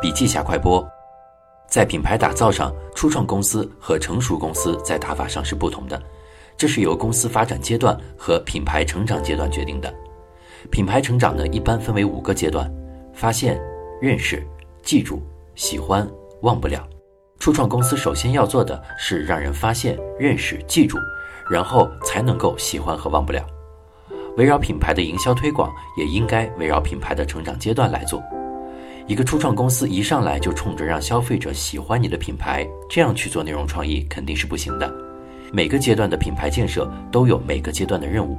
笔记下快播，在品牌打造上，初创公司和成熟公司在打法上是不同的，这是由公司发展阶段和品牌成长阶段决定的。品牌成长呢，一般分为五个阶段：发现、认识、记住、喜欢、忘不了。初创公司首先要做的是让人发现、认识、记住，然后才能够喜欢和忘不了。围绕品牌的营销推广，也应该围绕品牌的成长阶段来做。一个初创公司一上来就冲着让消费者喜欢你的品牌，这样去做内容创意肯定是不行的。每个阶段的品牌建设都有每个阶段的任务。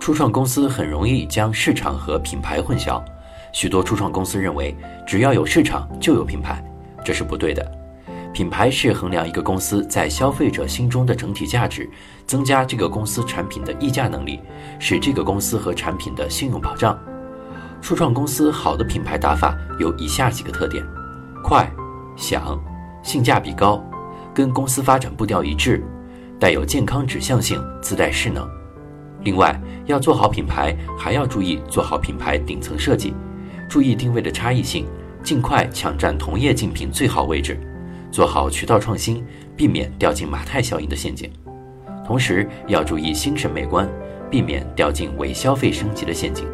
初创公司很容易将市场和品牌混淆，许多初创公司认为只要有市场就有品牌，这是不对的。品牌是衡量一个公司在消费者心中的整体价值，增加这个公司产品的溢价能力，使这个公司和产品的信用保障。初创公司好的品牌打法有以下几个特点：快、响、性价比高，跟公司发展步调一致，带有健康指向性，自带势能。另外，要做好品牌，还要注意做好品牌顶层设计，注意定位的差异性，尽快抢占同业竞品最好位置，做好渠道创新，避免掉进马太效应的陷阱。同时，要注意新审美观，避免掉进伪消费升级的陷阱。